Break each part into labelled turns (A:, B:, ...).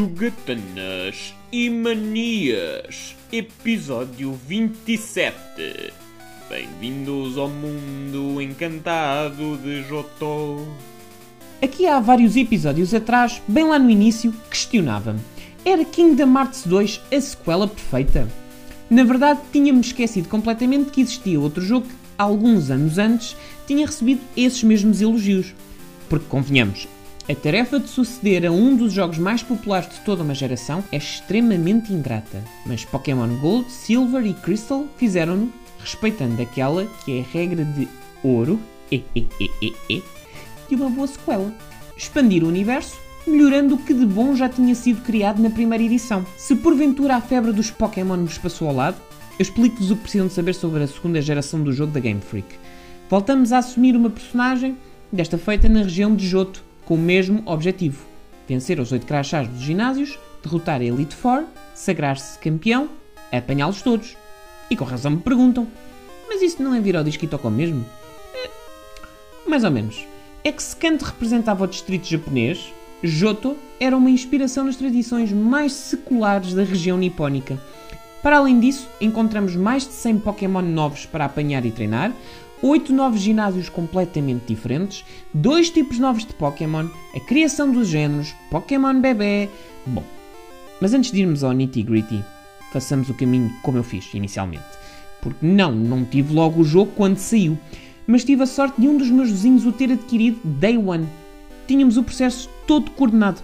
A: Jogatanas e Manias, episódio 27. Bem-vindos ao mundo encantado de Jotó.
B: Aqui há vários episódios atrás, bem lá no início, questionava-me: era Kingdom Hearts 2 a sequela perfeita? Na verdade, tinha-me esquecido completamente que existia outro jogo que, alguns anos antes, tinha recebido esses mesmos elogios. Porque, convenhamos, a tarefa de suceder a um dos jogos mais populares de toda uma geração é extremamente ingrata, mas Pokémon Gold, Silver e Crystal fizeram-no respeitando aquela que é a regra de ouro e, e, e, e, e, uma boa sequela. Expandir o universo, melhorando o que de bom já tinha sido criado na primeira edição. Se porventura a febre dos Pokémon vos passou ao lado, eu explico-vos o que precisam de saber sobre a segunda geração do jogo da Game Freak. Voltamos a assumir uma personagem, desta feita na região de Johto, com o mesmo objetivo: vencer os oito crachás dos ginásios, derrotar a Elite Four, sagrar-se campeão, apanhá-los todos. E com razão me perguntam: mas isso não é vir ao disco e toca mesmo? É, mais ou menos. É que se Kanto representava o distrito japonês, Johto era uma inspiração nas tradições mais seculares da região nipónica. Para além disso, encontramos mais de 100 Pokémon novos para apanhar e treinar, oito novos ginásios completamente diferentes, dois tipos novos de Pokémon, a criação dos géneros, Pokémon bebê. Bom, mas antes de irmos ao nitty gritty, façamos o caminho como eu fiz inicialmente. Porque não, não tive logo o jogo quando saiu, mas tive a sorte de um dos meus vizinhos o ter adquirido day one. Tínhamos o processo todo coordenado.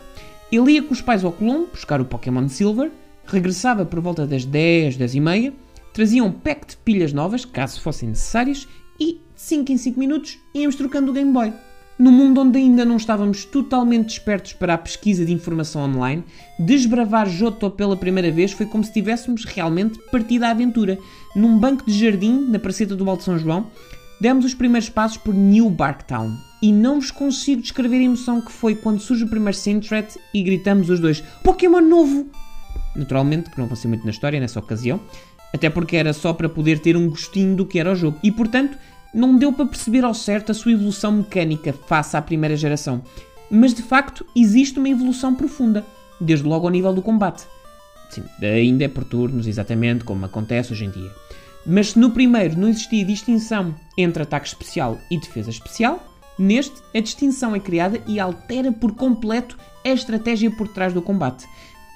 B: Ele ia com os pais ao Colombo buscar o Pokémon Silver, regressava por volta das 10, 10 e meia, trazia um pack de pilhas novas, caso fossem necessárias, e, de 5 em 5 minutos, íamos trocando o Game Boy. No mundo onde ainda não estávamos totalmente despertos para a pesquisa de informação online, desbravar Johto pela primeira vez foi como se tivéssemos realmente partido à aventura. Num banco de jardim, na Praceta do Balde de São João, demos os primeiros passos por New Barktown. E não vos consigo descrever a emoção que foi quando surge o primeiro Sentret e gritamos os dois Pokémon novo! Naturalmente, que não ser muito na história nessa ocasião, até porque era só para poder ter um gostinho do que era o jogo. E portanto, não deu para perceber ao certo a sua evolução mecânica face à primeira geração. Mas de facto existe uma evolução profunda, desde logo ao nível do combate. Sim, ainda é por turnos, exatamente como acontece hoje em dia. Mas se no primeiro não existia distinção entre ataque especial e defesa especial, neste a distinção é criada e altera por completo a estratégia por trás do combate.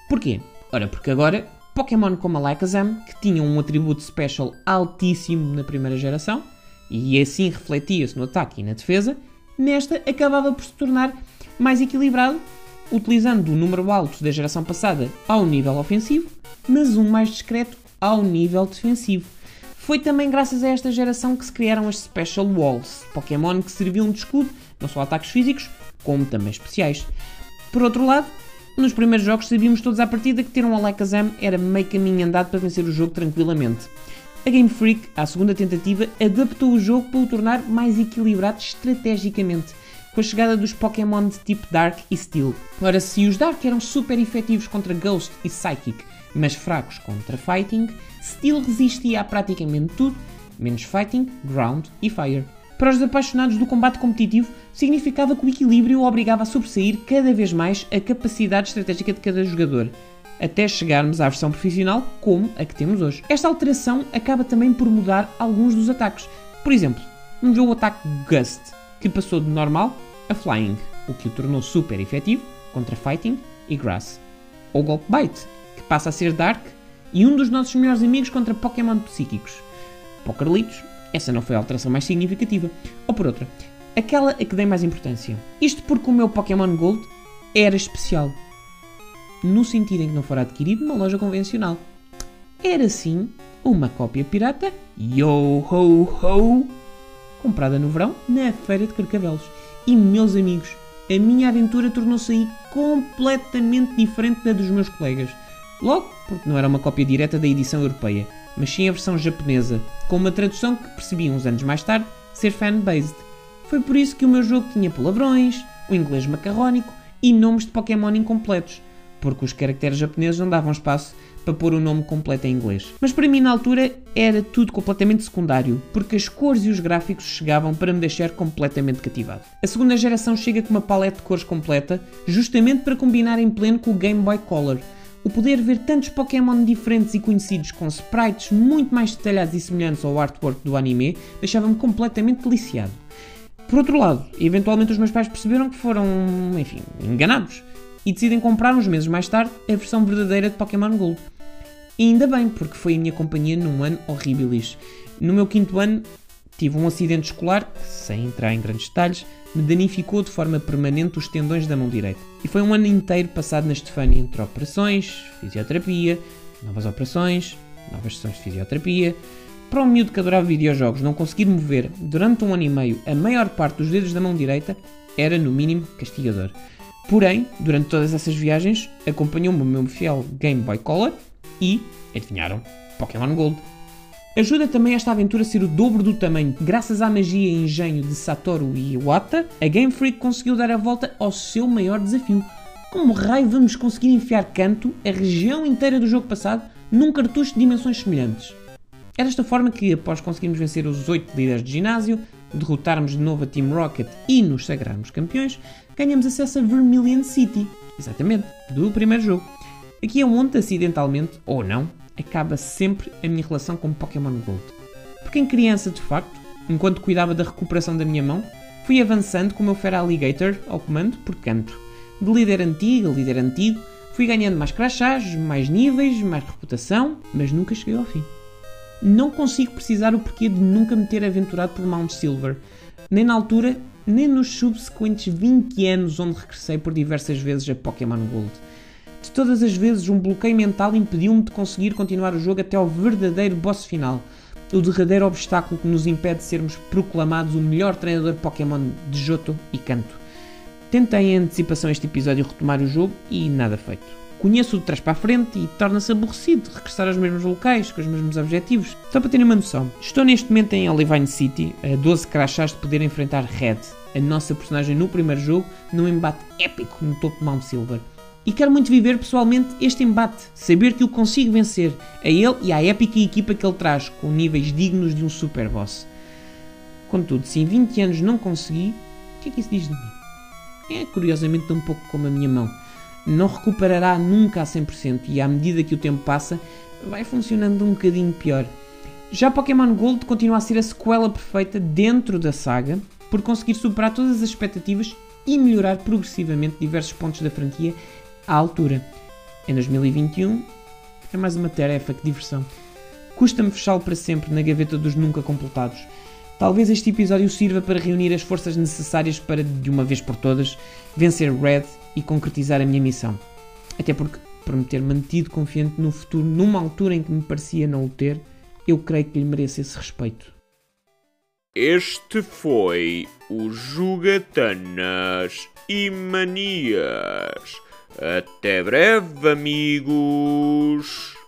B: Porquê? Ora, porque agora Pokémon como Alakazam, que tinham um atributo special altíssimo na primeira geração, e assim refletia-se no ataque e na defesa, nesta acabava por se tornar mais equilibrado, utilizando o número alto da geração passada ao nível ofensivo, mas um mais discreto ao nível defensivo. Foi também graças a esta geração que se criaram as Special Walls, Pokémon que serviam de escudo não só a ataques físicos, como também especiais. Por outro lado, nos primeiros jogos sabíamos todos à partida que ter um Alakazam era meio caminho andado para vencer o jogo tranquilamente. A Game Freak, à segunda tentativa, adaptou o jogo para o tornar mais equilibrado estrategicamente, com a chegada dos Pokémon de tipo Dark e Steel. Ora, se os Dark eram super efetivos contra Ghost e Psychic, mas fracos contra Fighting, Steel resistia a praticamente tudo, menos Fighting, Ground e Fire. Para os apaixonados do combate competitivo, significava que o equilíbrio obrigava a sobressair cada vez mais a capacidade estratégica de cada jogador, até chegarmos à versão profissional como a que temos hoje. Esta alteração acaba também por mudar alguns dos ataques. Por exemplo, ver o ataque Gust, que passou de normal a Flying, o que o tornou super efetivo contra Fighting e Grass. Ou Golpe Bite, que passa a ser Dark e um dos nossos melhores amigos contra Pokémon psíquicos. Pokerlitos essa não foi a alteração mais significativa. Ou por outra, aquela a que dei mais importância. Isto porque o meu Pokémon Gold era especial. No sentido em que não fora adquirido numa loja convencional. Era sim uma cópia pirata, yo ho ho, comprada no verão na feira de Carcavelos. E meus amigos, a minha aventura tornou-se aí completamente diferente da dos meus colegas. Logo, porque não era uma cópia direta da edição europeia, mas sim a versão japonesa, com uma tradução que percebi uns anos mais tarde ser fan-based. Foi por isso que o meu jogo tinha palavrões, o inglês macarrónico e nomes de Pokémon incompletos, porque os caracteres japoneses não davam espaço para pôr o nome completo em inglês. Mas para mim na altura era tudo completamente secundário, porque as cores e os gráficos chegavam para me deixar completamente cativado. A segunda geração chega com uma paleta de cores completa, justamente para combinar em pleno com o Game Boy Color. O poder ver tantos Pokémon diferentes e conhecidos com sprites muito mais detalhados e semelhantes ao artwork do anime deixava-me completamente deliciado. Por outro lado, eventualmente os meus pais perceberam que foram, enfim, enganados e decidem comprar uns meses mais tarde a versão verdadeira de Pokémon Gold. E ainda bem, porque foi a minha companhia num ano horríveis. No meu quinto ano tive um acidente escolar que, sem entrar em grandes detalhes, me danificou de forma permanente os tendões da mão direita. E foi um ano inteiro passado na Estefânia entre operações, fisioterapia, novas operações, novas sessões de fisioterapia. Para um miúdo que adorava videojogos não conseguir mover durante um ano e meio a maior parte dos dedos da mão direita era, no mínimo, castigador. Porém, durante todas essas viagens, acompanhou-me o meu fiel Game Boy Color e, adivinharam, Pokémon Gold. Ajuda também esta aventura a ser o dobro do tamanho. Graças à magia e engenho de Satoru Iwata, a Game Freak conseguiu dar a volta ao seu maior desafio. Como raio vamos conseguir enfiar canto a região inteira do jogo passado num cartucho de dimensões semelhantes? É desta forma que, após conseguirmos vencer os 8 líderes de ginásio, derrotarmos de novo a Team Rocket e nos sagrarmos campeões, ganhamos acesso a Vermilion City, exatamente, do primeiro jogo. Aqui é onde, acidentalmente, ou não, acaba sempre a minha relação com Pokémon Gold. Porque em criança, de facto, enquanto cuidava da recuperação da minha mão, fui avançando com o meu Fera Alligator ao comando por canto. De líder antigo a líder antigo, fui ganhando mais crachás, mais níveis, mais reputação, mas nunca cheguei ao fim. Não consigo precisar o porquê de nunca me ter aventurado por Mount Silver, nem na altura, nem nos subsequentes 20 anos onde regressei por diversas vezes a Pokémon Gold. De todas as vezes, um bloqueio mental impediu-me de conseguir continuar o jogo até ao verdadeiro boss final, o derradeiro obstáculo que nos impede de sermos proclamados o melhor treinador Pokémon de Johto e Kanto. Tentei em antecipação este episódio retomar o jogo e nada feito. Conheço de trás para a frente e torna-se aborrecido regressar aos mesmos locais, com os mesmos objetivos. Só para terem uma noção, estou neste momento em Olivine City, a 12 crachás de poder enfrentar Red, a nossa personagem no primeiro jogo, num embate épico no topo de Mount Silver. E quero muito viver pessoalmente este embate, saber que o consigo vencer, a ele e à épica equipa que ele traz, com níveis dignos de um super boss. Contudo, se em 20 anos não consegui, o que é que isso diz de mim? É curiosamente tão pouco como a minha mão não recuperará nunca a 100% e à medida que o tempo passa, vai funcionando um bocadinho pior. Já Pokémon Gold continua a ser a sequela perfeita dentro da saga, por conseguir superar todas as expectativas e melhorar progressivamente diversos pontos da franquia à altura. Em 2021 é mais uma tarefa que diversão. Custa-me fechá-lo para sempre na gaveta dos nunca completados. Talvez este episódio sirva para reunir as forças necessárias para, de uma vez por todas, vencer Red e concretizar a minha missão. Até porque, por me ter mantido confiante no futuro numa altura em que me parecia não o ter, eu creio que lhe mereço esse respeito.
A: Este foi o Jugatanas e Manias. Até breve, amigos!